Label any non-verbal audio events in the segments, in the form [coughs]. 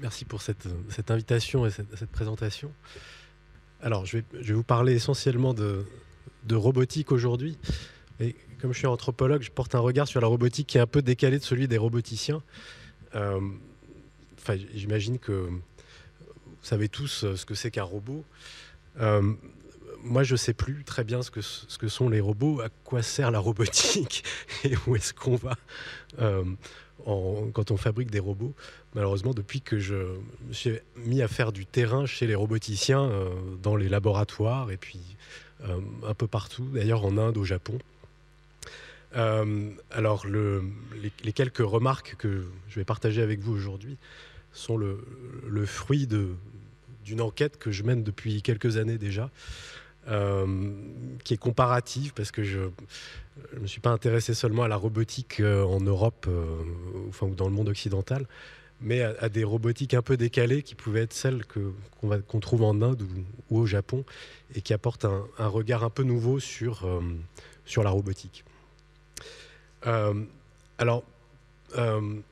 merci pour cette, cette invitation et cette, présentation. Alors, je vais, je vais, vous parler essentiellement de, de robotique aujourd'hui. Et comme je suis anthropologue, je porte un regard sur la robotique qui est un peu décalé de celui des roboticiens. Euh, enfin, j'imagine que vous savez tous ce que c'est qu'un robot. Euh, moi, je ne sais plus très bien ce que, ce que sont les robots, à quoi sert la robotique [laughs] et où est-ce qu'on va euh, quand on fabrique des robots. Malheureusement, depuis que je me suis mis à faire du terrain chez les roboticiens, euh, dans les laboratoires et puis euh, un peu partout, d'ailleurs en Inde, au Japon. Alors, le, les, quelques remarques que je vais partager avec vous aujourd'hui sont le fruit d'une enquête que je mène depuis quelques années déjà. Euh, qui est comparative parce que je ne me suis pas intéressé seulement à la robotique euh, en Europe euh, enfin, ou dans le monde occidental, mais à, des robotiques un peu décalées qui pouvaient être celles qu'on qu qu'on trouve en Inde ou, au Japon et qui apportent un, regard un peu nouveau sur, sur la robotique. Alors, il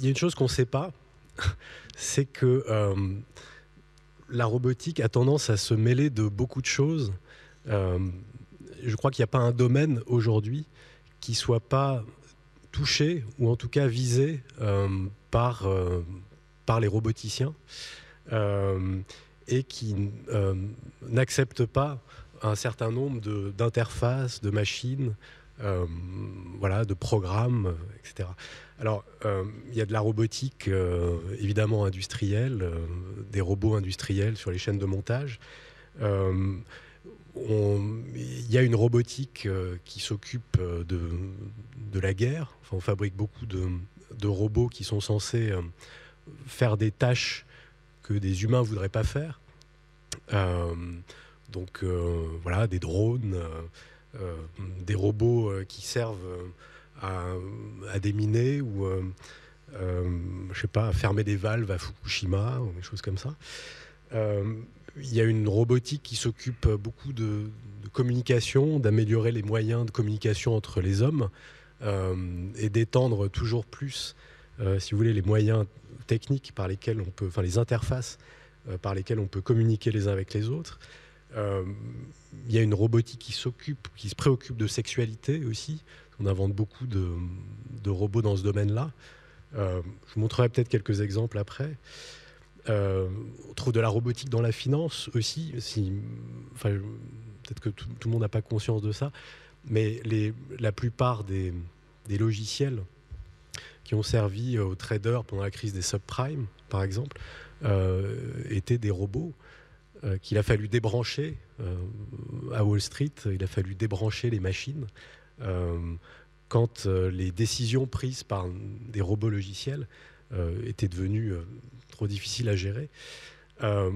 y a une chose qu'on ne sait pas, [laughs] c'est que la robotique a tendance à se mêler de beaucoup de choses. Euh, je crois qu'il n'y a pas un domaine aujourd'hui qui soit pas touché ou en tout cas visé euh, par, euh, par les roboticiens et qui n'accepte pas un certain nombre d'interfaces, de, machines, euh, voilà, de programmes, etc. Alors, euh, il y a de la robotique euh, évidemment industrielle, des robots industriels sur les chaînes de montage. Il y a une robotique qui s'occupe de, de, la guerre. Enfin, on fabrique beaucoup de, de, robots qui sont censés faire des tâches que des humains ne voudraient pas faire. donc voilà, des drones, des robots qui servent à, à déminer ou euh, euh, je sais pas, à fermer des valves à Fukushima ou des choses comme ça. Euh, il y a une robotique qui s'occupe beaucoup de, communication, d'améliorer les moyens de communication entre les hommes euh, et d'étendre toujours plus, euh, si vous voulez, les moyens techniques par lesquels on peut, enfin les interfaces euh, par lesquelles on peut communiquer les uns avec les autres. Euh, il y a une robotique qui s'occupe, qui se préoccupe de sexualité aussi. On invente beaucoup de, robots dans ce domaine-là. Euh, je vous montrerai peut-être quelques exemples après. Euh, on trouve de la robotique dans la finance aussi. Peut-être que tout, le monde n'a pas conscience de ça, mais la plupart des, logiciels qui ont servi aux traders pendant la crise des subprimes, par exemple, étaient des robots qu'il a fallu débrancher euh, à Wall Street. Il a fallu débrancher les machines euh, quand euh, les décisions prises par des robots logiciels euh, étaient devenues euh, trop difficiles à gérer. Euh,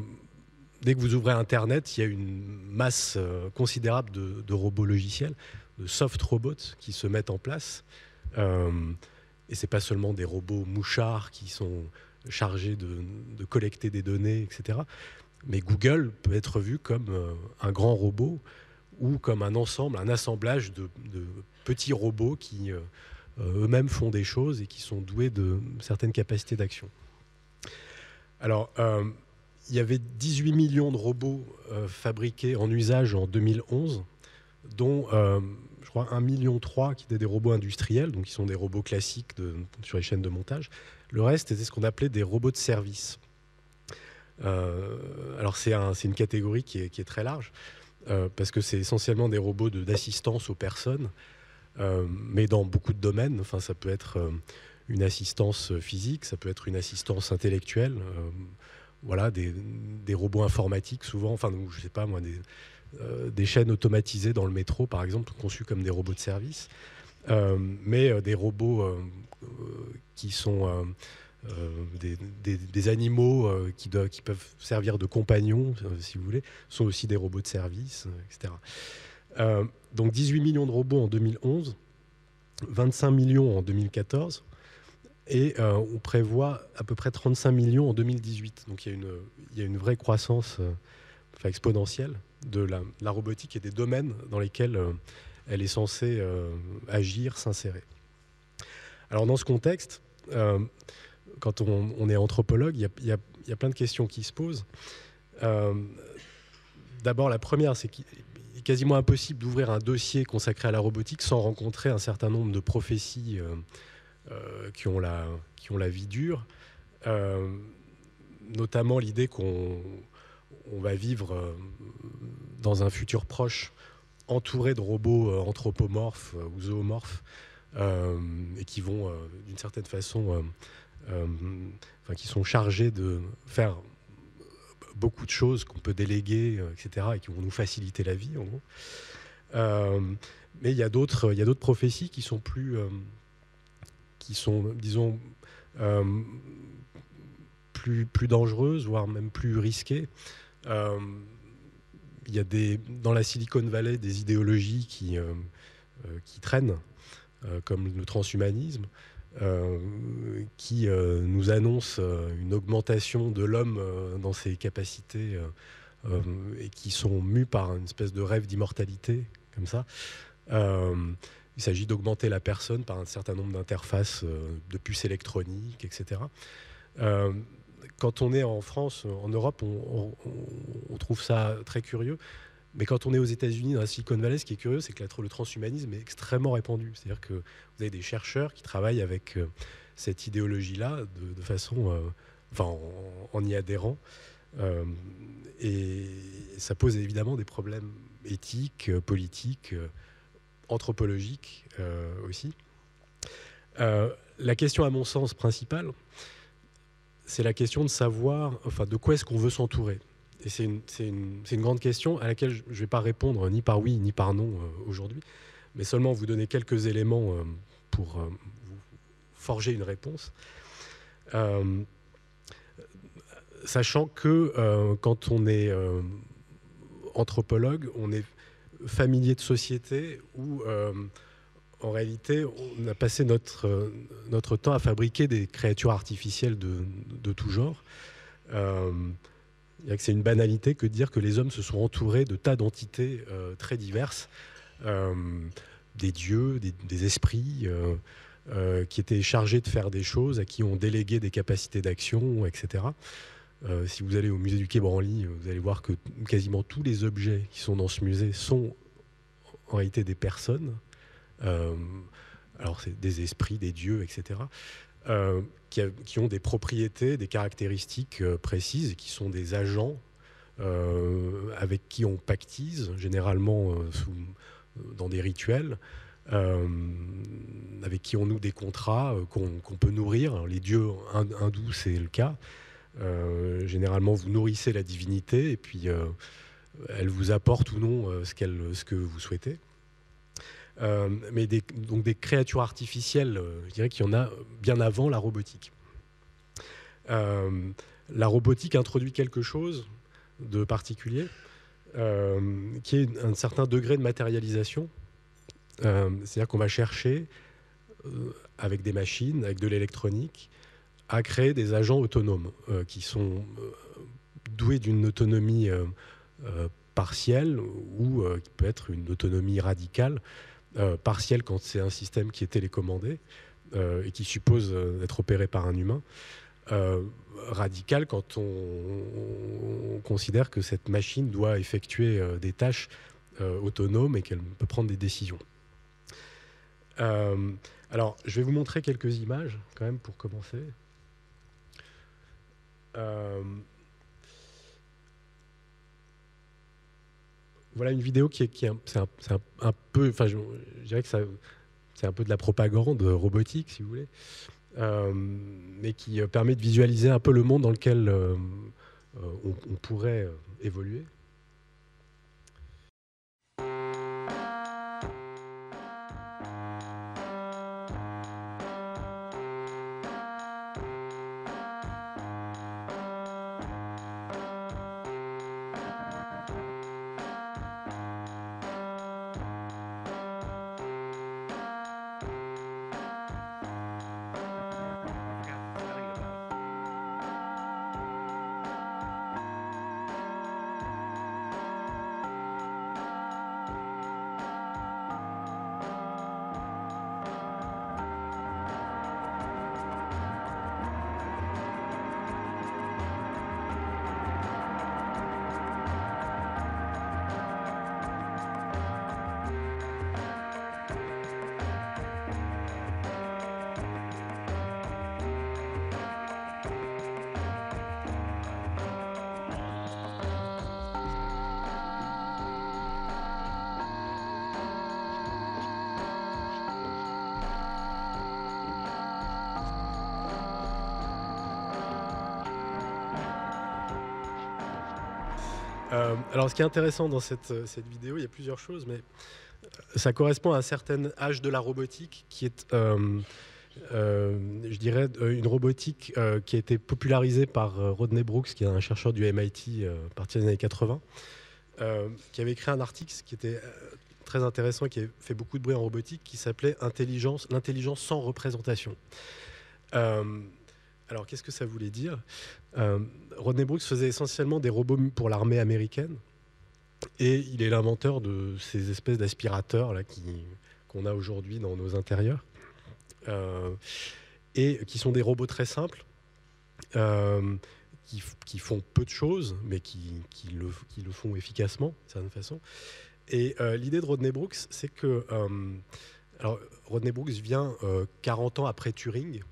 dès que vous ouvrez Internet, il y a une masse euh, considérable de, robots logiciels, de soft robots qui se mettent en place. Euh, et ce n'est pas seulement des robots mouchards qui sont chargés de collecter des données, etc. Mais Google peut être vu comme euh, un grand robot ou comme un ensemble, un assemblage de, petits robots qui euh, eux-mêmes font des choses et qui sont doués de certaines capacités d'action. Alors, euh, il y avait 18 millions de robots euh, fabriqués en usage en 2011, dont euh, je crois 1,3 million qui étaient des robots industriels, donc qui sont des robots classiques sur les chaînes de montage. Le reste était ce qu'on appelait des robots de service. Euh, alors c'est un, une catégorie qui est, très large, euh, parce que c'est essentiellement des robots d'assistance aux personnes, euh, mais dans beaucoup de domaines. Enfin, ça peut être une assistance physique, ça peut être une assistance intellectuelle, voilà, des, robots informatiques souvent, enfin, je sais pas moi, des, chaînes automatisées dans le métro, par exemple, conçues comme des robots de service, mais des robots qui sont des, des, animaux euh, qui, peuvent servir de compagnons, euh, si vous voulez, sont aussi des robots de service, euh, etc. Euh, donc 18 millions de robots en 2011, 25 millions en 2014, et euh, on prévoit à peu près 35 millions en 2018. Donc il y a une, vraie croissance euh, exponentielle de la, robotique et des domaines dans lesquels euh, elle est censée euh, agir, s'insérer. Alors dans ce contexte, quand on, est anthropologue, il y, a, plein de questions qui se posent. D'abord, la première, c'est qu'il est quasiment impossible d'ouvrir un dossier consacré à la robotique sans rencontrer un certain nombre de prophéties qui, ont la, qui ont la vie dure notamment l'idée qu'on va vivre euh, dans un futur proche entouré de robots euh, anthropomorphes euh, ou zoomorphes et qui vont d'une certaine façon, enfin, qui sont chargés de faire beaucoup de choses qu'on peut déléguer, etc., et qui vont nous faciliter la vie, en gros. mais il y a d'autres, il y a d'autres prophéties qui sont plus, qui sont, disons, plus, plus dangereuses, voire même plus risquées. Euh, il y a des, dans la Silicon Valley des idéologies qui, euh, euh, qui traînent, comme le transhumanisme, qui nous annoncent une augmentation de l'homme dans ses capacités et qui sont mus par une espèce de rêve d'immortalité, comme ça. il s'agit d'augmenter la personne par un certain nombre d'interfaces de puces électroniques, etc quand on est en France, en Europe, on, trouve ça très curieux. Mais quand on est aux États-Unis, dans la Silicon Valley, ce qui est curieux, c'est que le transhumanisme est extrêmement répandu. C'est-à-dire que vous avez des chercheurs qui travaillent avec euh, cette idéologie-là de, façon, euh, en, y adhérant. Euh, et ça pose évidemment des problèmes éthiques, politiques, anthropologiques aussi. la question, à mon sens, principale, c'est la question de savoir, enfin, de quoi est-ce qu'on veut s'entourer. Et c'est une, grande question à laquelle je ne vais pas répondre ni par oui ni par non euh, aujourd'hui, mais seulement vous donner quelques éléments euh, pour euh, vous forger une réponse. sachant que quand on est anthropologue, on est familier de société où en réalité, on a passé notre, temps à fabriquer des créatures artificielles de, de tout genre. Euh, c'est une banalité que de dire que les hommes se sont entourés de tas d'entités euh, très diverses, des dieux, des, esprits, qui étaient chargés de faire des choses, à qui on délégué des capacités d'action, etc. si vous allez au musée du Quai Branly, vous allez voir que quasiment tous les objets qui sont dans ce musée sont en réalité des personnes euh, alors c'est des esprits, des dieux, etc. Euh, qui, ont des propriétés, des caractéristiques euh, précises, qui sont des agents avec qui on pactise, généralement dans des rituels, avec qui on noue des contrats qu'on peut nourrir. les dieux hindous, c'est le cas. généralement, vous nourrissez la divinité et puis elle vous apporte ou non ce, ce que vous souhaitez. Euh, mais des, donc des créatures artificielles, euh, je dirais qu'il y en a bien avant la robotique. Euh, la robotique introduit quelque chose de particulier, qui est un certain degré de matérialisation. C'est-à-dire qu'on va chercher, avec des machines, avec de l'électronique, à créer des agents autonomes qui sont doués d'une autonomie partielle ou qui peut être une autonomie radicale euh, partiel quand c'est un système qui est télécommandé euh, et qui suppose euh, d'être opéré par un humain. radical quand on, considère que cette machine doit effectuer des tâches autonomes et qu'elle peut prendre des décisions. alors, je vais vous montrer quelques images quand même pour commencer voilà une vidéo qui est, c'est un, peu, enfin, je, dirais que c'est un peu de la propagande robotique, si vous voulez, euh, mais qui euh, permet de visualiser un peu le monde dans lequel euh, on, pourrait évoluer. Alors, ce qui est intéressant dans cette, cette, vidéo, il y a plusieurs choses, mais ça correspond à un certain âge de la robotique qui est euh, je dirais, euh, une robotique euh, qui a été popularisée par Rodney Brooks, qui est un chercheur du MIT à partir des années 80, qui avait écrit un article qui était très intéressant, qui a fait beaucoup de bruit en robotique, qui s'appelait Intelligence, l'intelligence sans représentation. Alors, qu'est-ce que ça voulait dire? Rodney Brooks faisait essentiellement des robots pour l'armée américaine, et il est l'inventeur de ces espèces d'aspirateurs qu'on a aujourd'hui dans nos intérieurs. Euh, et qui sont des robots très simples. Euh, qui, font peu de choses, mais qui, le, font efficacement, d'une certaine façon. Et euh, l'idée de Rodney Brooks, c'est que. alors, Rodney Brooks vient 40 ans après Turing.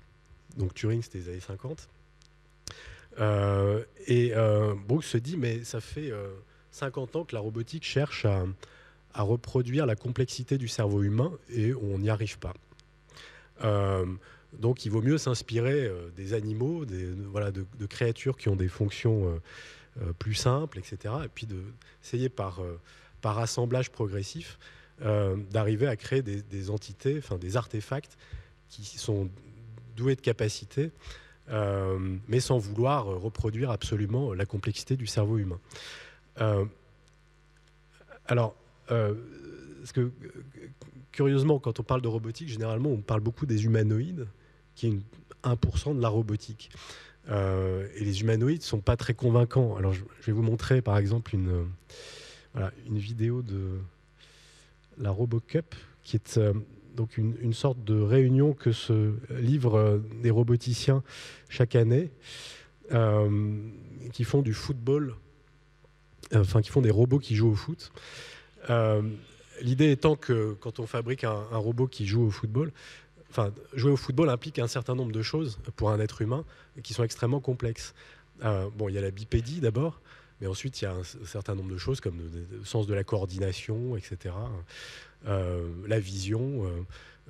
Donc, Turing, c'était les années 50. et Brooks se dit mais ça fait 50 ans que la robotique cherche à, reproduire la complexité du cerveau humain et on n'y arrive pas. Euh, donc il vaut mieux s'inspirer euh, des animaux, des, voilà, de, créatures qui ont des fonctions euh, plus simples, etc. Et puis d'essayer par, par assemblage progressif d'arriver à créer des, entités, enfin des artefacts qui sont doués de capacités, mais sans vouloir reproduire absolument la complexité du cerveau humain. alors, ce que curieusement, quand on parle de robotique, généralement, on parle beaucoup des humanoïdes, qui est 1% de la robotique. Euh, et les humanoïdes ne sont pas très convaincants. Alors, je, vais vous montrer, par exemple, une, euh, une vidéo de la RoboCup, qui est euh, donc une, sorte de réunion que se livrent des roboticiens chaque année, qui font du football, enfin, qui font des robots qui jouent au foot. L'idée étant que quand on fabrique un, robot qui joue au football, enfin, jouer au football implique un certain nombre de choses pour un être humain qui sont extrêmement complexes. Euh, bon, il y a la bipédie d'abord, mais ensuite il y a un, certain nombre de choses comme le, sens de la coordination, etc. Euh, la vision.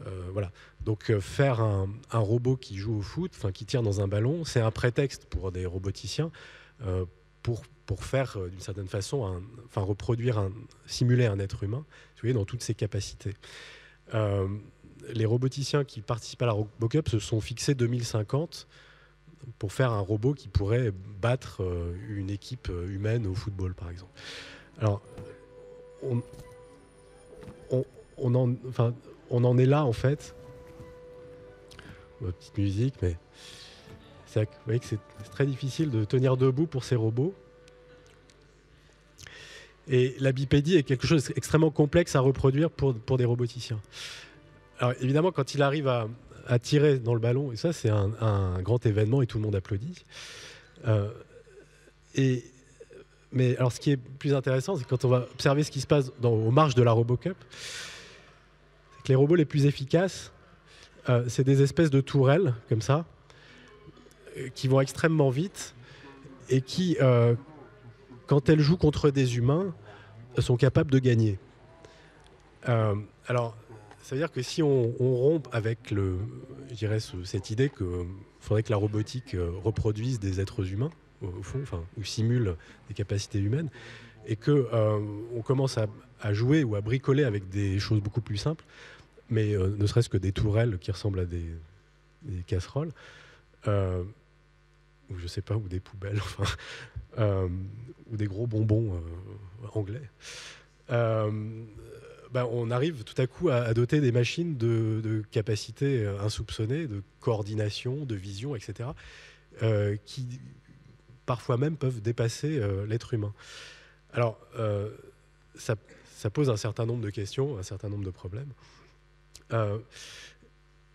Euh, voilà. Donc faire un, robot qui joue au foot, qui tire dans un ballon, c'est un prétexte pour des roboticiens pour, pour faire d'une certaine façon, enfin reproduire, un, simuler un être humain dans toutes ses capacités. Euh, les roboticiens qui participent à la RoboCup se sont fixés 2050 pour faire un robot qui pourrait battre euh, une équipe euh, humaine au football, par exemple. Alors, on, on, en, enfin, on en est là, en fait. Petite musique, mais c'est très difficile de tenir debout pour ces robots. Et la bipédie est quelque chose d'extrêmement complexe à reproduire pour, pour des roboticiens. Alors évidemment, quand il arrive à, tirer dans le ballon, et ça c'est un, grand événement et tout le monde applaudit. Euh, et, mais alors ce qui est plus intéressant, c'est quand on va observer ce qui se passe aux marges de la RoboCup, les robots les plus efficaces, euh, c'est des espèces de tourelles comme ça, euh, qui vont extrêmement vite et qui, quand elles jouent contre des humains, sont capables de gagner. Euh, alors, ça veut dire que si on, rompt avec cette idée qu'il faudrait que la robotique euh, reproduise des êtres humains, au, fond, ou simule des capacités humaines, et que euh, on commence à, jouer ou à bricoler avec des choses beaucoup plus simples, mais ne serait-ce que des tourelles qui ressemblent à des, casseroles, ou je sais pas, ou des poubelles, [laughs] enfin, euh, ou des gros bonbons euh, anglais, euh, ben, on arrive tout à coup à, doter des machines de, capacités insoupçonnées, de coordination, de vision, etc., qui parfois même peuvent dépasser l'être humain. Alors, ça, pose un certain nombre de questions, un certain nombre de problèmes.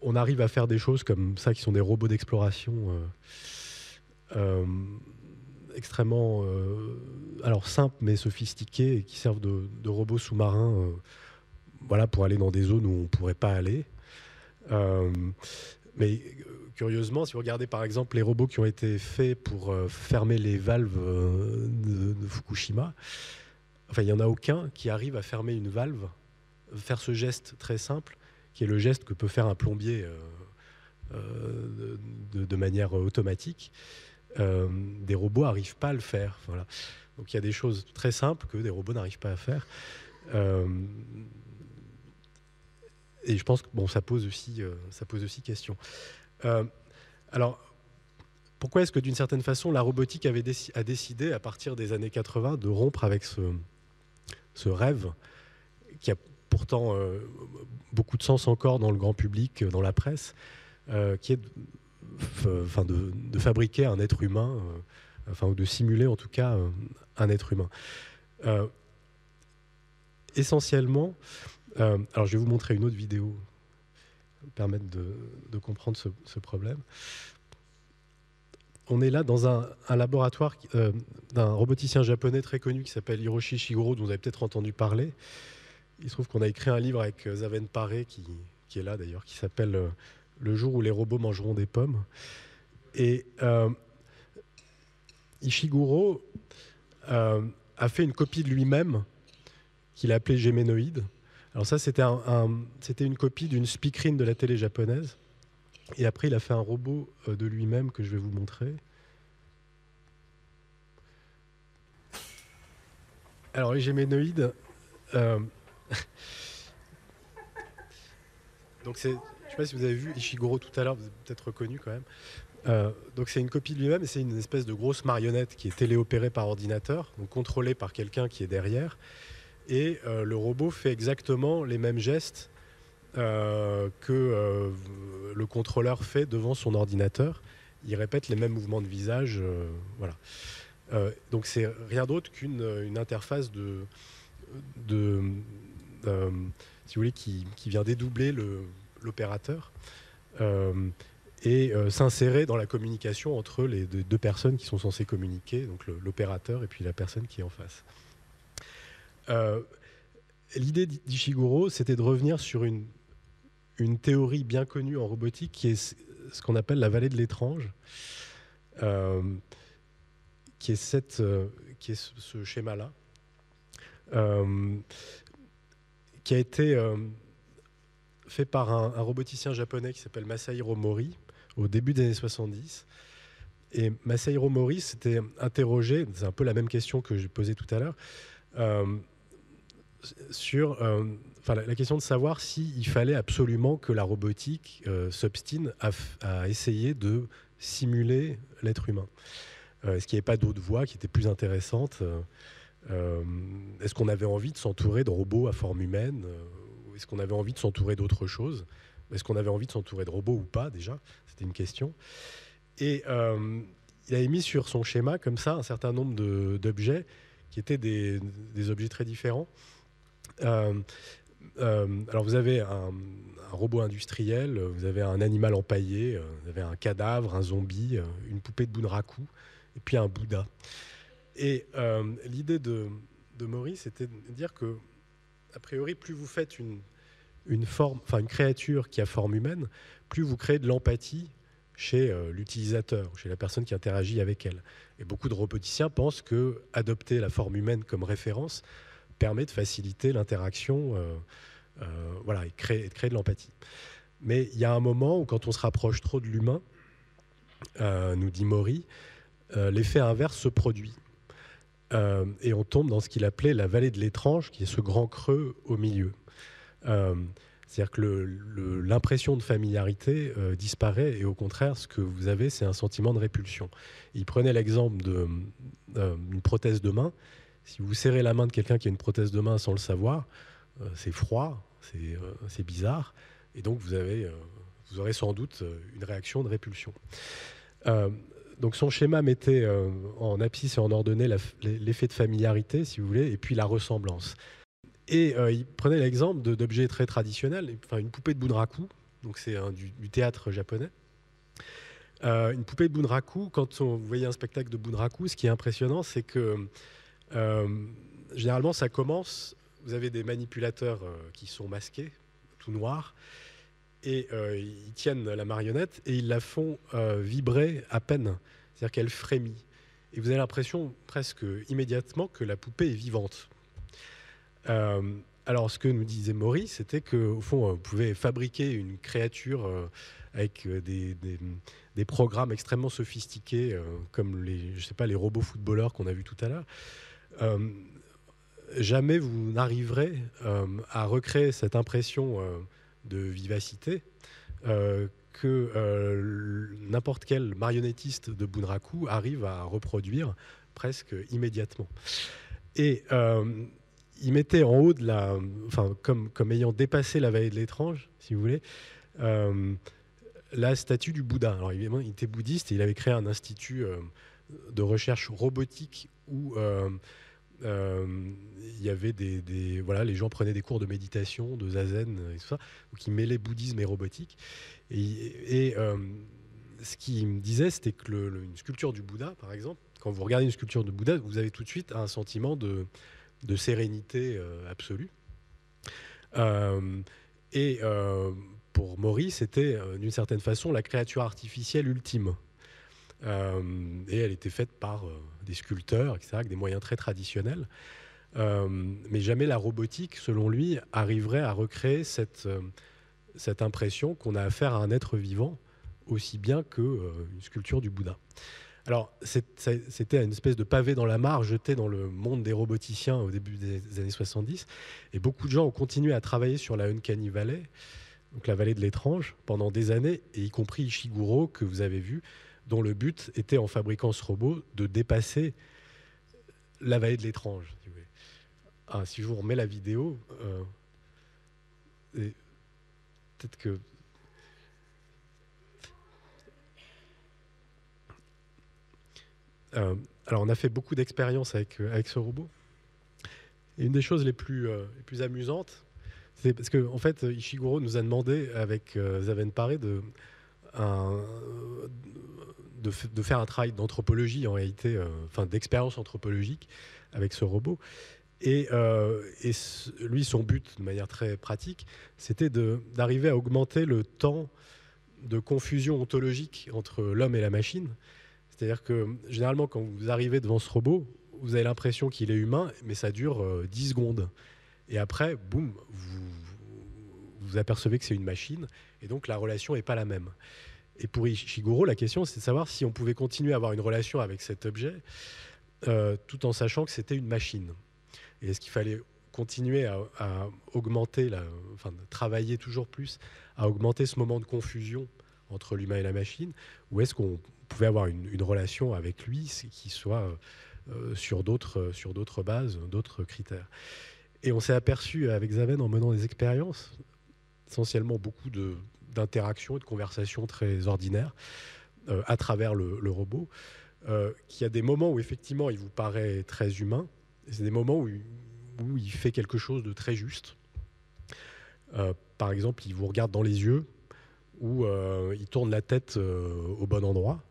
On arrive à faire des choses comme ça qui sont des robots d'exploration euh, extrêmement euh, alors simples mais sophistiqués et qui servent de, robots sous-marins euh, voilà, pour aller dans des zones où on ne pourrait pas aller. mais curieusement, si vous regardez par exemple les robots qui ont été faits pour fermer les valves de, Fukushima, enfin il n'y en a aucun qui arrive à fermer une valve, faire ce geste très simple, qui est le geste que peut faire un plombier de, manière automatique. des robots n'arrivent pas à le faire. Voilà. Donc il y a des choses très simples que des robots n'arrivent pas à faire. et je pense que bon, ça pose aussi, ça pose aussi question. alors, pourquoi est-ce que d'une certaine façon la robotique avait a décidé à partir des années 80 de rompre avec ce, ce rêve qui a pourtant euh, beaucoup de sens encore dans le grand public, dans la presse, euh, qui est de, fabriquer un être humain, euh, enfin, ou de simuler en tout cas un être humain. essentiellement, alors je vais vous montrer une autre vidéo permettre de, comprendre ce problème on est là dans un, laboratoire euh, d'un roboticien japonais très connu qui s'appelle Hiroshi Shiguro, dont vous avez peut-être entendu parler. Il se trouve qu'on a écrit un livre avec euh, Zaven Paré, qui, est là d'ailleurs, qui s'appelle euh, Le jour où les robots mangeront des pommes. Et Ishiguro a fait une copie de lui-même qu'il a appelée Géménoïde. Alors ça, c'était une copie d'une speakerine de la télé japonaise. Et après, il a fait un robot euh, de lui-même que je vais vous montrer. Alors, les géménoïdes. Euh, [laughs] donc, c'est. Je ne sais pas si vous avez vu Ishiguro tout à l'heure, vous avez peut-être reconnu quand même. Euh, donc c'est une copie de lui-même et c'est une espèce de grosse marionnette qui est téléopérée par ordinateur, donc contrôlée par quelqu'un qui est derrière. Et le robot fait exactement les mêmes gestes euh, que euh, le contrôleur fait devant son ordinateur. Il répète les mêmes mouvements de visage. Euh, voilà. donc c'est rien d'autre qu'une interface de, de si vous voulez, qui, vient dédoubler l'opérateur et s'insérer dans la communication entre les deux, personnes qui sont censées communiquer, donc l'opérateur et puis la personne qui est en face. L'idée d'Ishiguro, c'était de revenir sur une théorie bien connue en robotique qui est ce qu'on appelle la vallée de l'étrange, euh, qui est, cette, euh, qui est ce, schéma-là, euh, qui a été fait par un, roboticien japonais qui s'appelle Masahiro Mori au début des années 70. Et Masahiro Mori s'était interrogé, c'est un peu la même question que j'ai posée tout à l'heure, sur enfin, la, question de savoir s'il fallait absolument que la robotique euh, s'obstine à, essayer de simuler l'être humain. Euh, est-ce qu'il n'y avait pas d'autres voies qui étaient plus intéressantes euh, Est-ce qu'on avait envie de s'entourer de robots à forme humaine Est-ce qu'on avait envie de s'entourer d'autre chose Est-ce qu'on avait envie de s'entourer de robots ou pas déjà? C'était une question. Et il avait mis sur son schéma comme ça un certain nombre d'objets qui étaient des, objets très différents. Euh, euh, alors vous avez un, robot industriel, vous avez un animal empaillé, euh, vous avez un cadavre, un zombie, une poupée de Bunraku, et puis un Bouddha. Et l'idée de, Maurice, c'était de dire que, a priori, plus vous faites une, forme, enfin une créature qui a forme humaine, plus vous créez de l'empathie chez l'utilisateur, chez la personne qui interagit avec elle. Et beaucoup de roboticiens pensent que adopter la forme humaine comme référence permet de faciliter l'interaction euh, euh, voilà, et, créer, de créer de l'empathie. Mais il y a un moment où quand on se rapproche trop de l'humain, euh, nous dit Maury, l'effet inverse se produit. Et on tombe dans ce qu'il appelait la vallée de l'étrange, qui est ce grand creux au milieu. C'est-à-dire que l'impression de familiarité disparaît et au contraire, ce que vous avez, c'est un sentiment de répulsion. Il prenait l'exemple d'une prothèse de main. Si vous serrez la main de quelqu'un qui a une prothèse de main sans le savoir, euh, c'est froid, euh, c'est bizarre, et donc vous, avez, euh, vous aurez sans doute une réaction de répulsion. Donc son schéma mettait en abscisse et en ordonnée l'effet de familiarité, si vous voulez, et puis la ressemblance. Et il prenait l'exemple d'objets très traditionnels, enfin une poupée de Bunraku, donc c'est du, théâtre japonais. une poupée de Bunraku, quand on, vous voyez un spectacle de Bunraku, ce qui est impressionnant, c'est que euh, généralement, ça commence. Vous avez des manipulateurs euh, qui sont masqués, tout noirs, et euh, ils tiennent la marionnette et ils la font vibrer à peine, c'est-à-dire qu'elle frémit. Et vous avez l'impression presque immédiatement que la poupée est vivante. alors, ce que nous disait Maurice, c'était qu'au fond, vous pouvez fabriquer une créature avec des, des, programmes extrêmement sophistiqués, comme les, je sais pas, les robots footballeurs qu'on a vus tout à l'heure, jamais vous n'arriverez à recréer cette impression de vivacité que n'importe quel marionnettiste de Bunraku arrive à reproduire presque immédiatement. Et il mettait en haut de la, enfin, comme, comme ayant dépassé la vallée de l'étrange, si vous voulez, euh, la statue du Bouddha. Alors évidemment, il était bouddhiste et il avait créé un institut euh, de recherche robotique où euh, il y avait des, voilà, les gens prenaient des cours de méditation, de zazen et tout ça, il mêlait bouddhisme et robotique. Et, ce qu'il me disait, c'était que une sculpture du Bouddha, par exemple, quand vous regardez une sculpture de Bouddha, vous avez tout de suite un sentiment de de sérénité euh, absolue. Euh, et euh, pour Maurice, c'était d'une certaine façon la créature artificielle ultime. et elle était faite par des sculpteurs, etc., avec des moyens très traditionnels. mais jamais la robotique, selon lui, arriverait à recréer cette, cette impression qu'on a affaire à un être vivant aussi bien qu'une sculpture du Bouddha. Alors, c'était une espèce de pavé dans la mare jeté dans le monde des roboticiens au début des années 70. Et beaucoup de gens ont continué à travailler sur la Uncanny Valley, donc la vallée de l'étrange, pendant des années, et y compris Ishiguro, que vous avez vu, dont le but était, en fabriquant ce robot, de dépasser la vallée de l'étrange. Si, ah, si je vous remets la vidéo, euh, peut-être que Euh, alors, on a fait beaucoup d'expériences avec, euh, avec ce robot. Et une des choses les plus, les plus amusantes, c'est parce qu'en en fait, Ishiguro nous a demandé, avec Zaven Paré, de, de, faire un travail d'anthropologie, en réalité, enfin d'expérience anthropologique avec ce robot. Et, et, lui, son but, de manière très pratique, c'était d'arriver à augmenter le temps de confusion ontologique entre l'homme et la machine. C'est-à-dire que généralement, quand vous arrivez devant ce robot, vous avez l'impression qu'il est humain, mais ça dure 10 euh, secondes. Et après, boum, vous, vous apercevez que c'est une machine, et donc la relation n'est pas la même. Et pour Ishiguro, la question, c'est de savoir si on pouvait continuer à avoir une relation avec cet objet, euh, tout en sachant que c'était une machine. Et est-ce qu'il fallait continuer à, augmenter, enfin, travailler toujours plus à augmenter ce moment de confusion entre l'humain et la machine, ou est-ce qu'on pouvait avoir une, relation avec lui qui soit euh, sur d'autres sur d'autres bases, d'autres critères. Et on s'est aperçu avec Zaven en menant des expériences, essentiellement beaucoup d'interactions et de conversations très ordinaires euh, à travers le, robot, euh, qu'il y a des moments où effectivement il vous paraît très humain, c'est des moments où, il fait quelque chose de très juste. par exemple, il vous regarde dans les yeux, où euh, il tourne la tête euh, au bon endroit.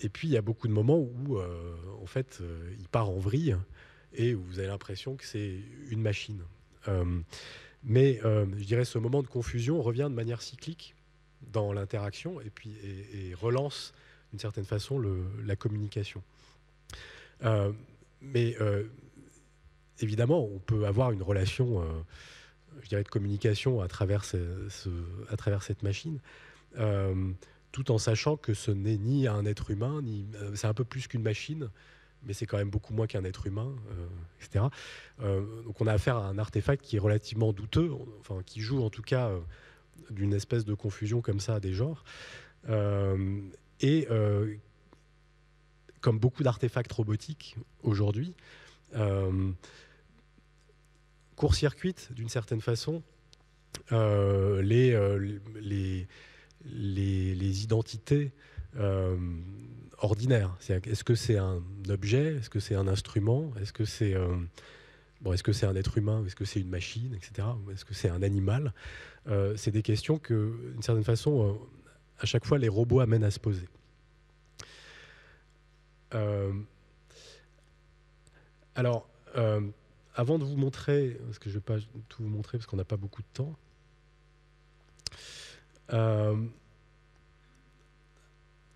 Et puis il y a beaucoup de moments où euh, en fait il part en vrille et où vous avez l'impression que c'est une machine. Mais je dirais ce moment de confusion revient de manière cyclique dans l'interaction et puis relance d'une certaine façon la communication. mais évidemment, on peut avoir une relation je dirais, de communication à travers, à travers cette machine, euh, tout en sachant que ce n'est ni un être humain, ni euh, c'est un peu plus qu'une machine, mais c'est quand même beaucoup moins qu'un être humain, euh, etc. donc on a affaire à un artefact qui est relativement douteux, enfin qui joue en tout cas d'une espèce de confusion comme ça des genres. et comme beaucoup d'artefacts robotiques aujourd'hui, court-circuite d'une certaine façon euh, euh, les, les, les, identités euh, ordinaires. Est-ce que c'est un objet? Est-ce que c'est un instrument? Est-ce que c'est bon, est-ce un être humain Est-ce que c'est une machine, etc. Est-ce que c'est un animal? C'est des questions que, d'une certaine façon, à chaque fois, les robots amènent à se poser. alors, avant de vous montrer, parce que je ne vais pas tout vous montrer parce qu'on n'a pas beaucoup de temps, euh,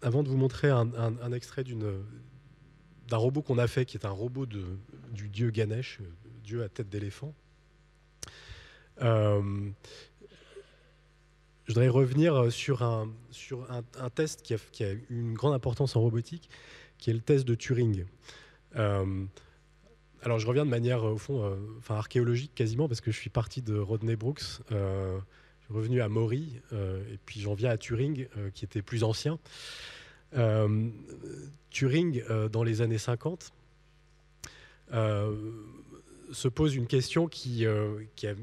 avant de vous montrer un, extrait d'un robot qu'on a fait, qui est un robot du dieu Ganesh, dieu à tête d'éléphant, euh, je voudrais revenir sur un, sur un, test qui a, une grande importance en robotique, qui est le test de Turing. alors je reviens de manière, au fond, enfin, archéologique quasiment, parce que je suis parti de Rodney Brooks, revenu à Maury, et puis j'en viens à Turing, qui était plus ancien. Turing, dans les années 50, se pose une question qui, a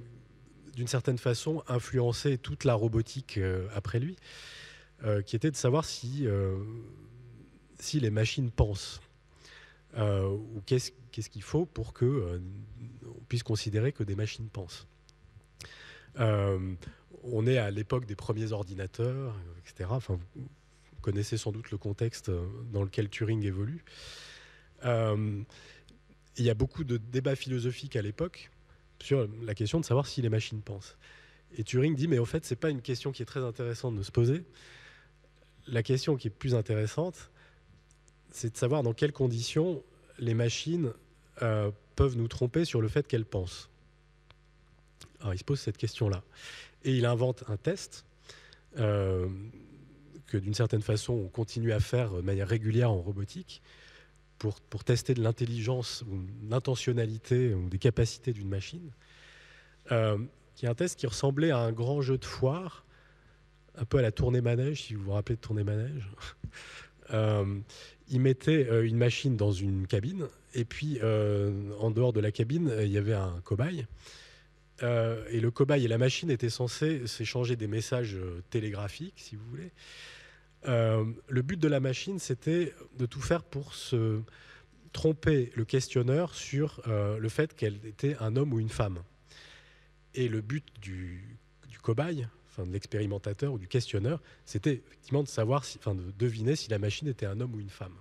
d'une certaine façon influencé toute la robotique euh, après lui, euh, qui était de savoir si, euh, si les machines pensent. ou qu'est-ce qu'il faut pour que on puisse considérer que des machines pensent. On est à l'époque des premiers ordinateurs, etc. Enfin, vous connaissez sans doute le contexte dans lequel Turing évolue. il y a beaucoup de débats philosophiques à l'époque sur la question de savoir si les machines pensent. Et Turing dit, mais au fait, ce n'est pas une question qui est très intéressante de se poser. La question qui est plus intéressante, c'est de savoir dans quelles conditions les machines euh, peuvent nous tromper sur le fait qu'elles pensent. Alors il se pose cette question-là. Et il invente un test euh, que d'une certaine façon on continue à faire de manière régulière en robotique, pour, tester de l'intelligence ou l'intentionnalité ou des capacités d'une machine, euh, qui est un test qui ressemblait à un grand jeu de foire, un peu à la tournée manège, si vous vous rappelez de tournée manège. [laughs] euh, il mettait euh, une machine dans une cabine, et puis en dehors de la cabine, il y avait un cobaye. Et le cobaye et la machine étaient censés s'échanger des messages télégraphiques, si vous voulez. Euh, le but de la machine, c'était de tout faire pour se tromper le questionneur sur euh, le fait qu'elle était un homme ou une femme. Et le but du, cobaye, enfin de l'expérimentateur ou du questionneur, c'était effectivement de savoir, enfin de deviner si la machine était un homme ou une femme.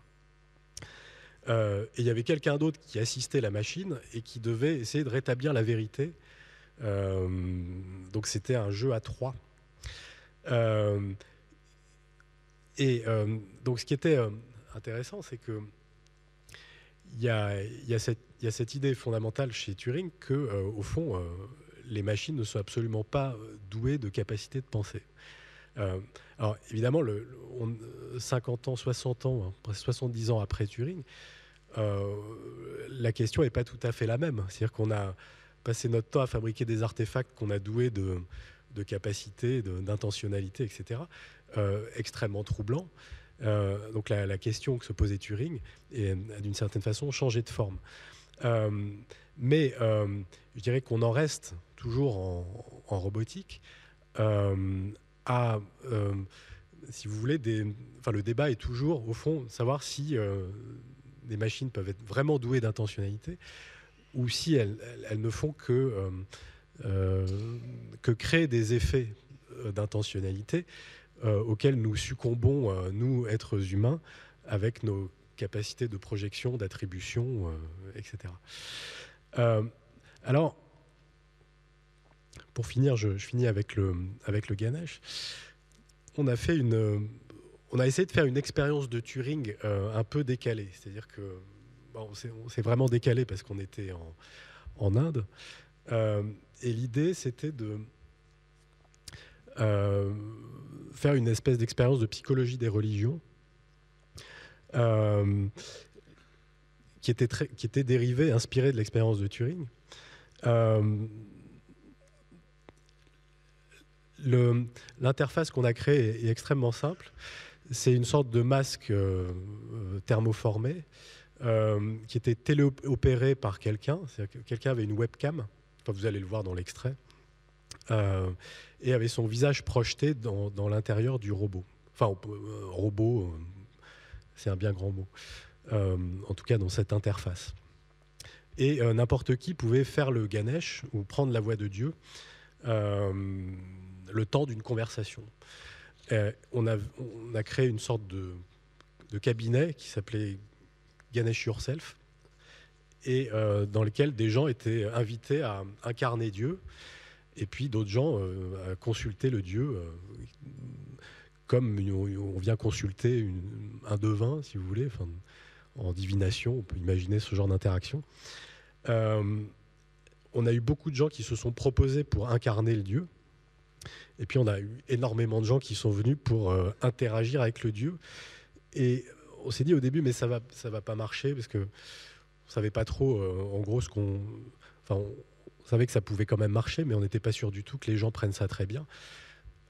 Euh, et il y avait quelqu'un d'autre qui assistait la machine et qui devait essayer de rétablir la vérité. Donc c'était un jeu à trois. Et euh, donc, ce qui était euh, intéressant, c'est que il y, a, cette idée fondamentale chez Turing que, euh, au fond, les machines ne sont absolument pas douées de capacité de penser. alors, évidemment, le, 50 ans, 60 ans, hein, presque 70 ans après Turing, la question n'est pas tout à fait la même. C'est-à-dire qu'on a passé notre temps à fabriquer des artefacts qu'on a doués de, de capacité, d'intentionnalité, etc. Euh, extrêmement troublant. Euh, donc la, question que se posait Turing est d'une certaine façon changé de forme. Euh, mais je dirais qu'on en reste toujours en, robotique à, si vous voulez, le débat est toujours, au fond, savoir si des machines peuvent être vraiment douées d'intentionnalité ou si elles, ne font que, que créer des effets d'intentionnalité euh, auxquels nous succombons, euh, nous, êtres humains, avec nos capacités de projection, d'attribution, euh, etc. alors, pour finir, je, finis avec le, avec le Ganesh. On a fait une, on a essayé de faire une expérience de Turing un peu décalée, c'est-à-dire que on s'est vraiment décalé parce qu'on était en, Inde. et l'idée, c'était de euh, faire une espèce d'expérience de psychologie des religions euh, qui, était qui dérivée, inspirée de l'expérience de Turing. Euh, l'interface qu'on a créée est, extrêmement simple. C'est une sorte de masque thermoformé qui était téléopéré par quelqu'un. Quelqu'un avait une webcam. vous allez le voir dans l'extrait. Euh, et avait son visage projeté dans, l'intérieur du robot. Enfin, euh, robot, euh, c'est un bien grand mot. en tout cas, dans cette interface. Et n'importe qui pouvait faire le Ganesh ou prendre la voix de Dieu le temps d'une conversation. On a, créé une sorte de cabinet qui s'appelait Ganesh Yourself, et dans lequel des gens étaient invités à incarner Dieu et puis d'autres gens euh, consulter le dieu euh, comme on vient consulter un devin, si vous voulez, en divination, on peut imaginer ce genre d'interaction. Euh, on a eu beaucoup de gens qui se sont proposés pour incarner le dieu. Et puis on a eu énormément de gens qui sont venus pour interagir avec le Dieu. Et on s'est dit au début, mais ça va, ça va pas marcher parce que on savait pas trop, en gros, ce qu'on, enfin, on savait que ça pouvait quand même marcher, mais on n'était pas sûr du tout que les gens prennent ça très bien.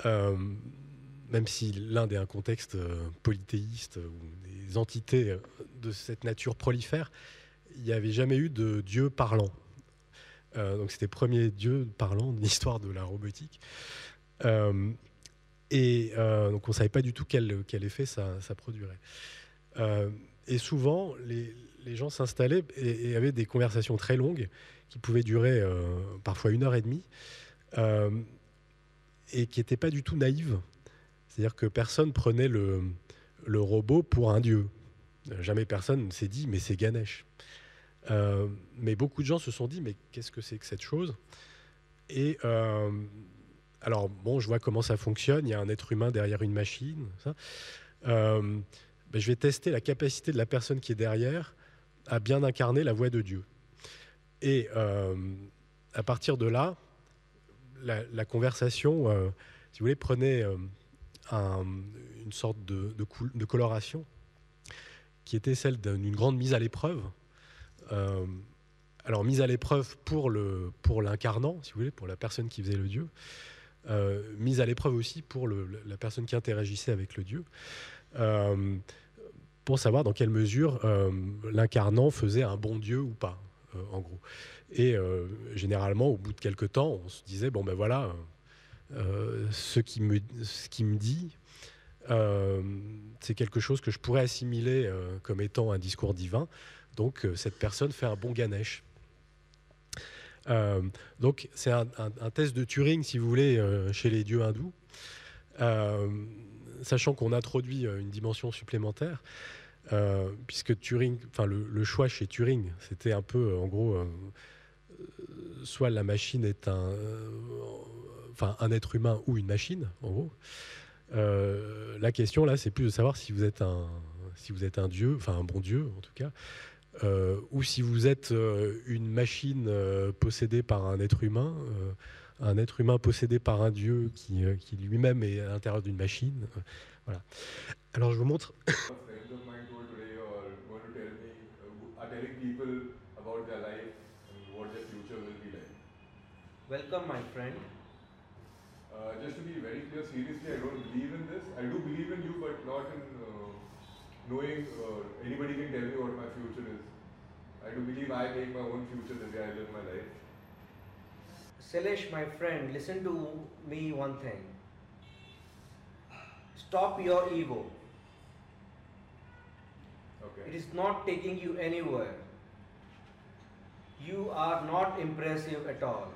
Euh, même si l'Inde est un contexte euh, polythéiste où des entités euh, de cette nature prolifèrent, il n'y avait jamais eu de Dieu parlant. donc c'était le premier Dieu parlant de l'histoire de la robotique. et donc on ne savait pas du tout quel, effet ça produirait. Et souvent, les, gens s'installaient et, avaient des conversations très longues qui pouvaient durer euh, parfois une heure et demie euh, et qui n'étaient pas du tout naïves. C'est-à-dire que personne prenait le, robot pour un dieu. Jamais personne ne s'est dit mais c'est Ganesh. Euh, mais beaucoup de gens se sont dit mais qu'est-ce que c'est que cette chose? Et alors bon, je vois comment ça fonctionne. Il y a un être humain derrière une machine. Ben, je vais tester la capacité de la personne qui est derrière a bien incarné la voix de Dieu. Et euh, à partir de là, la, conversation, euh, si vous voulez, prenait euh, une sorte de, coloration qui était celle d'une grande mise à l'épreuve. alors mise à l'épreuve pour le pour l'incarnant, si vous voulez, pour la personne qui faisait le Dieu, mise à l'épreuve aussi pour la personne qui interagissait avec le Dieu pour savoir dans quelle mesure euh, l'incarnant faisait un bon Dieu ou pas, euh, en gros. Et euh, généralement, au bout de quelques temps, on se disait, bon ben voilà, ce qui me, dit, c'est quelque chose que je pourrais assimiler comme étant un discours divin. Donc cette personne fait un bon Ganesh. donc c'est un, test de Turing, si vous voulez, chez les dieux hindous sachant qu'on introduit euh, une dimension supplémentaire, euh, puisque Turing, enfin le, choix chez Turing, c'était un peu, en gros, euh, soit la machine est un être humain ou une machine, en gros. la question là, c'est plus de savoir si vous êtes un, si vous êtes un dieu, enfin un bon dieu en tout cas, ou si vous êtes une machine possédée par un être humain un être humain possédé par un dieu qui, euh, qui lui-même est à l'intérieur d'une machine. Euh, voilà. Alors je vous montre. [coughs] Welcome, my friend. Uh, just to be very clear, seriously, I don't believe in this. I do believe in you, but not in uh, knowing uh, anybody can tell me what my future is. I do believe I make my own future the way I live my life. Selesh, my friend, listen to me one thing. Stop your ego. Okay. It is not taking you anywhere. You are not impressive at all.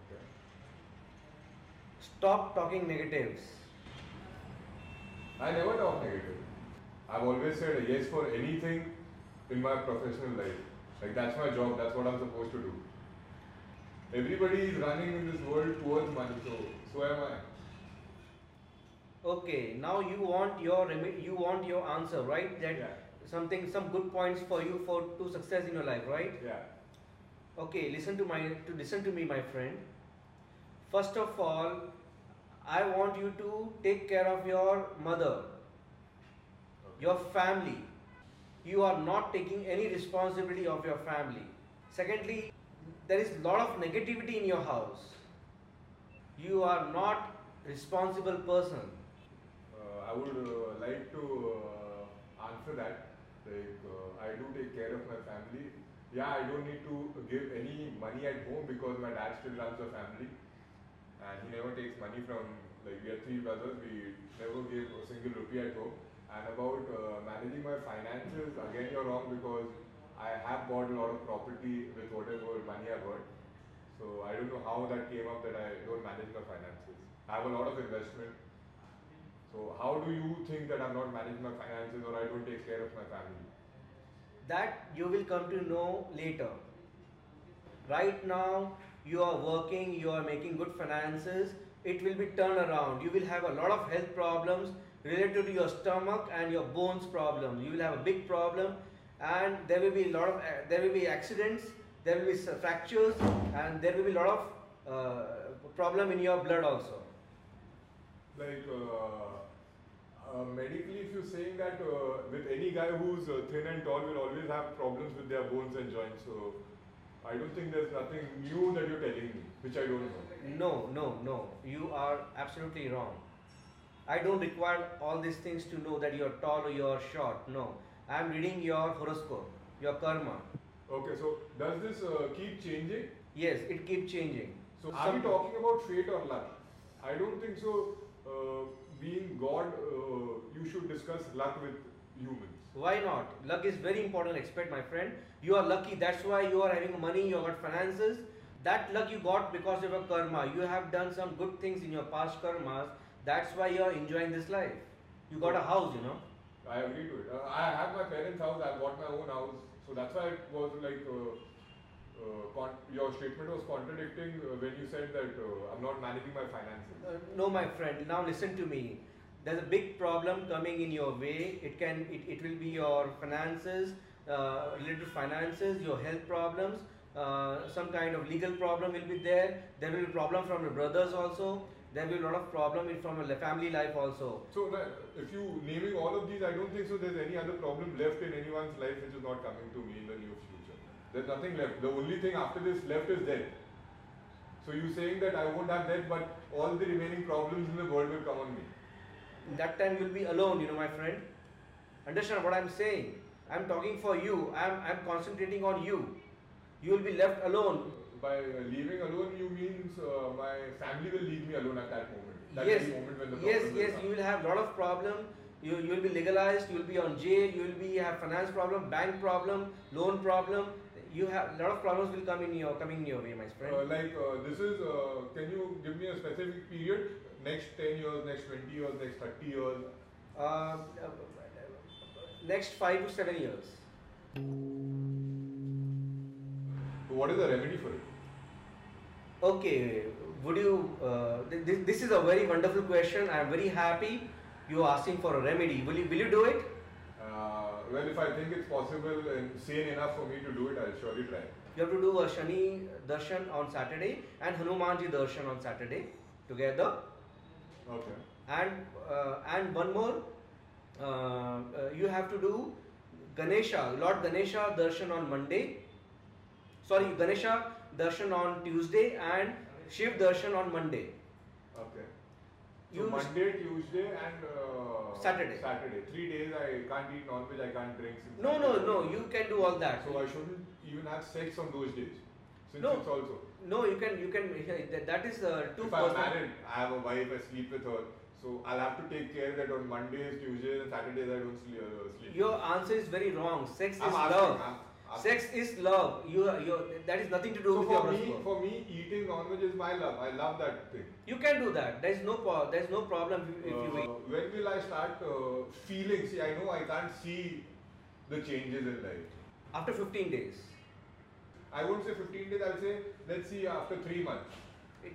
Okay. Stop talking negatives. I never talk negative. I've always said a yes for anything in my professional life. Like that's my job, that's what I'm supposed to do. Everybody is running in this world towards money, so so am I. Okay, now you want your you want your answer, right? That yeah. something some good points for you for to success in your life, right? Yeah. Okay, listen to my to listen to me, my friend. First of all, I want you to take care of your mother. Your family. You are not taking any responsibility of your family. Secondly, there is a lot of negativity in your house. You are not responsible person. Uh, I would uh, like to uh, answer that. Like uh, I do take care of my family. Yeah, I don't need to give any money at home because my dad still runs the family, and he never takes money from. Like we are three brothers, we never give a single rupee at home. And about uh, managing my finances, again you're wrong because I have bought a lot of property with whatever money I've earned. So I don't know how that came up that I don't manage my finances. I have a lot of investment. So how do you think that I'm not managing my finances or I don't take care of my family? That you will come to know later. Right now, you are working, you are making good finances, it will be turned around. You will have a lot of health problems related to your stomach and your bones problem. You will have a big problem and there will be a lot of uh, there will be accidents there will be fractures and there will be a lot of uh, problem in your blood also like uh, uh, medically, if you're saying that uh, with any guy who's uh, thin and tall will always have problems with their bones and joints, so I don't think there's nothing new that you're telling me, which I don't know. No, no, no. You are absolutely wrong. I don't require all these things to know that you're tall or you're short. No. I'm reading your horoscope, your karma. Okay, so does this uh, keep changing? Yes, it keeps changing. So are we talking about fate or luck? I don't think so. Uh, being God, uh, you should discuss luck with humans. Why not? Luck is very important aspect, my friend. You are lucky. That's why you are having money. You got finances. That luck you got because of your karma. You have done some good things in your past karmas. That's why you are enjoying this life. You got a house, you know. I agree to it. Uh, I have my parents' house. I bought my own house. So that's why it was like. Uh, uh, your statement was contradicting uh, when you said that uh, I'm not managing my finances. Uh, no, my friend. Now listen to me. There's a big problem coming in your way. It can. It, it will be your finances, uh, related to finances, your health problems. Uh, some kind of legal problem will be there. There will be problem from your brothers also. There will be a lot of problem in- from a family life also. So if you naming all of these, I don't think so. There's any other problem left in anyone's life which is not coming to me in the near future. There's nothing left. The only thing after this left is death. So you're saying that I won't have death, but all the remaining problems in the world will come on me. that time you'll be alone, you know, my friend. Understand what I'm saying? I'm talking for you. I'm, I'm concentrating on you. You will be left alone. By uh, leaving alone, you means uh, my family will leave me alone at that moment. That yes, moment when the yes, yes. come. You will have a lot of problem. You you will be legalized. You will be on jail. You will be have finance problem, bank problem, loan problem. You have a lot of problems will come in your coming in your way, my friend. Uh, like uh, this is, uh, can you give me a specific period? Next 10 years, next 20 years, next 30 years? Uh, next five to seven years. What is the remedy for it? Okay, would you? Uh, th- this, this is a very wonderful question. I am very happy you are asking for a remedy. Will you will you do it? Uh, well, if I think it's possible and sane enough for me to do it, I'll surely try. You have to do a Shani darshan on Saturday and Hanumanji darshan on Saturday together. Okay. And uh, and one more, uh, uh, you have to do Ganesha, Lord Ganesha darshan on Monday. Sorry, Ganesha darshan on Tuesday and Shiv darshan on Monday. Okay. So You- Monday, Tuesday, and uh, Saturday. Saturday. Three days I can't eat non-veg. I can't drink. No, no, no. You can do all that. So I shouldn't even have sex on those days. Since No. it's also. No, you can, you can. that- is uh, two If I'm married, I have a wife. I sleep with her. So I'll have to take care that on Mondays, Tuesdays, and Saturdays I don't sleep. Uh. Your answer is very wrong. Sex I'm is asking, love. I'm. Sex is love. You, you. That is nothing to do So with for your me, for me, eating non-veg is my love. I love that thing. You can do that. There is no there is no problem if, if you Uh, eat. when will I start uh, feeling? See, I know I can't see the changes in life. After 15 days. I won't say 15 days. I'll say let's see after three months.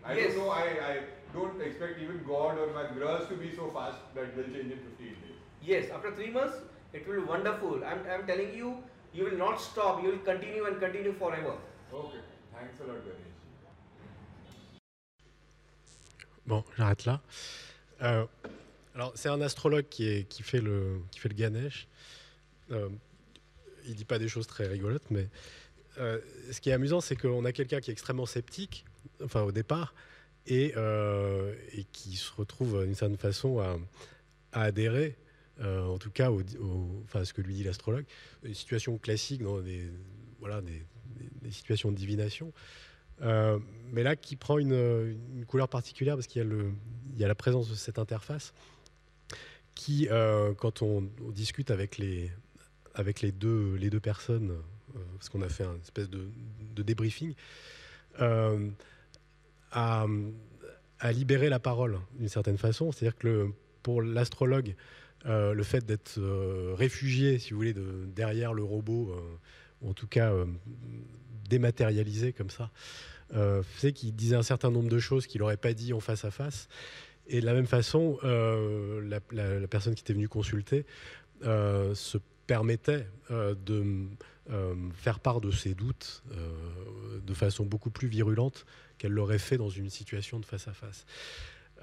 I yes. don't know. I, I don't expect even God or my girls to be so fast that they'll change in 15 days. Yes. After three months, it will be wonderful. I'm, I'm telling you, you will not stop. You will continue and continue forever. Okay. Thanks a lot, Ganesh. Bon, j'arrête là. Euh, alors, c'est un astrologue qui, est, qui, fait le, qui fait le Ganesh. Euh, il dit pas des choses très rigolotes, mais euh, ce qui est amusant, c'est qu'on a quelqu'un qui est extrêmement sceptique, enfin au départ, et, euh, et qui se retrouve d'une certaine façon à, à adhérer, euh, en tout cas, au, ce que lui dit l'astrologue, une situation classique dans des, situations de divination. Euh, mais là, qui prend une, couleur particulière parce qu'il y, a la présence de cette interface qui, euh, quand on, discute avec les, deux, personnes, parce qu'on a fait un espèce de, débriefing, a, libéré la parole d'une certaine façon. C'est-à-dire que pour l'astrologue, euh, le fait d'être euh, réfugié, si vous voulez, de, derrière le robot, euh, ou en tout cas euh, dématérialisé comme ça, euh, fait qu'il disait un certain nombre de choses qu'il n'aurait pas dit en face à face. Et de la même façon, euh, la, personne qui était venue consulter euh, se permettait euh, de euh, faire part de ses doutes euh, de façon beaucoup plus virulente qu'elle l'aurait fait dans une situation de face à face.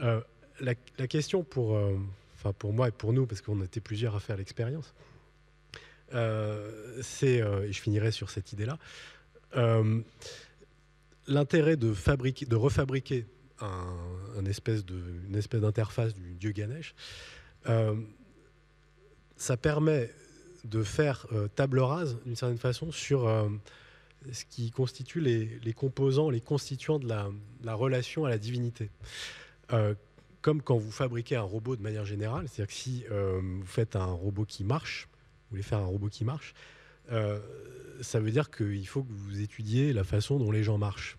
Euh, la, question pour, enfin pour moi et pour nous, parce qu'on était plusieurs à faire l'expérience, c'est, et je finirai sur cette idée-là, l'intérêt de, fabriquer, de refabriquer un, espèce une espèce d'interface du dieu Ganesh, ça permet de faire table rase, d'une certaine façon, sur ce qui constitue les, composants, les constituants de la, relation à la divinité. Euh, comme quand vous fabriquez un robot de manière générale, c'est-à-dire que si euh, vous faites un robot qui marche, vous voulez faire un robot qui marche, euh, ça veut dire qu'il faut que vous étudiez la façon dont les gens marchent.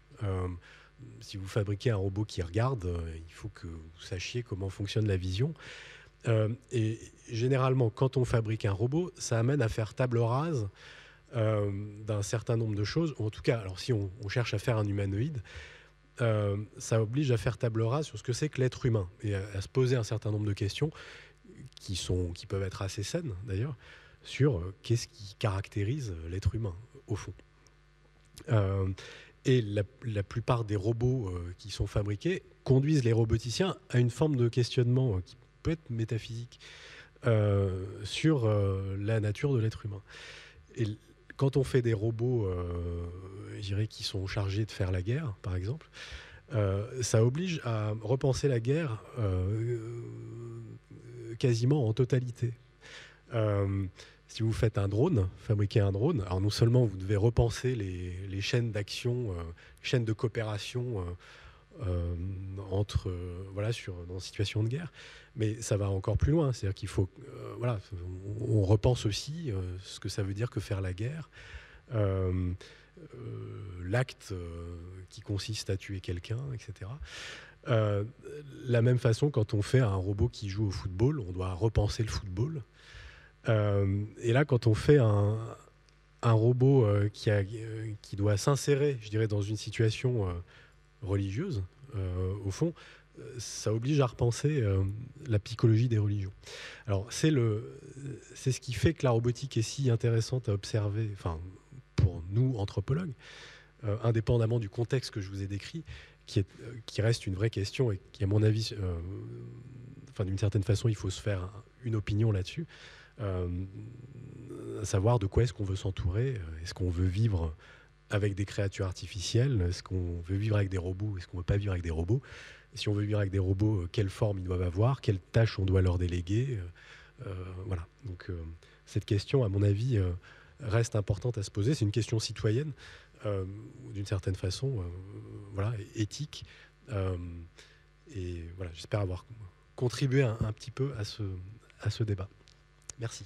si vous fabriquez un robot qui regarde, il faut que vous sachiez comment fonctionne la vision. et généralement, quand on fabrique un robot, ça amène à faire table rase euh, d'un certain nombre de choses. En tout cas, alors si on, cherche à faire un humanoïde, euh, ça oblige à faire table rase sur ce que c'est que l'être humain et à, se poser un certain nombre de questions qui, sont, qui peuvent être assez saines d'ailleurs sur euh, qu'est-ce qui caractérise l'être humain au fond. et la, plupart des robots qui sont fabriqués conduisent les roboticiens à une forme de questionnement qui peut être métaphysique sur la nature de l'être humain. Quand on fait des robots, euh, qui sont chargés de faire la guerre, par exemple, euh, ça oblige à repenser la guerre euh, quasiment en totalité. si vous faites un drone, fabriquer un drone, alors non seulement vous devez repenser les, chaînes d'action, chaînes de coopération entre, voilà, sur, dans situation de guerre, mais ça va encore plus loin. C'est-à-dire qu'il faut, euh, voilà, on, repense aussi euh, ce que ça veut dire que faire la guerre. Euh, l'acte qui consiste à tuer quelqu'un, etc. la même façon, quand on fait un robot qui joue au football, on doit repenser le football. et là, quand on fait un, un robot qui, a, qui doit s'insérer, je dirais, dans une situation religieuse, au fond, ça oblige à repenser euh, la psychologie des religions. Alors c'est ce qui fait que la robotique est si intéressante à observer, enfin pour nous anthropologues, euh, indépendamment du contexte que je vous ai décrit, qui, est, euh, qui reste une vraie question et qui à mon avis, enfin d'une certaine façon, il faut se faire une opinion là-dessus, savoir de quoi est-ce qu'on veut s'entourer, est-ce qu'on veut vivre avec des créatures artificielles, est-ce qu'on veut vivre avec des robots, est-ce qu'on ne veut pas vivre avec des robots? Si on veut vivre avec des robots, euh, quelle forme ils doivent avoir, quelles tâches on doit leur déléguer? Euh, euh, voilà. Donc cette question, à mon avis, reste importante à se poser. C'est une question citoyenne, d'une certaine façon, voilà, éthique. et voilà, j'espère avoir contribué un, un, petit peu à ce, à ce débat. Merci.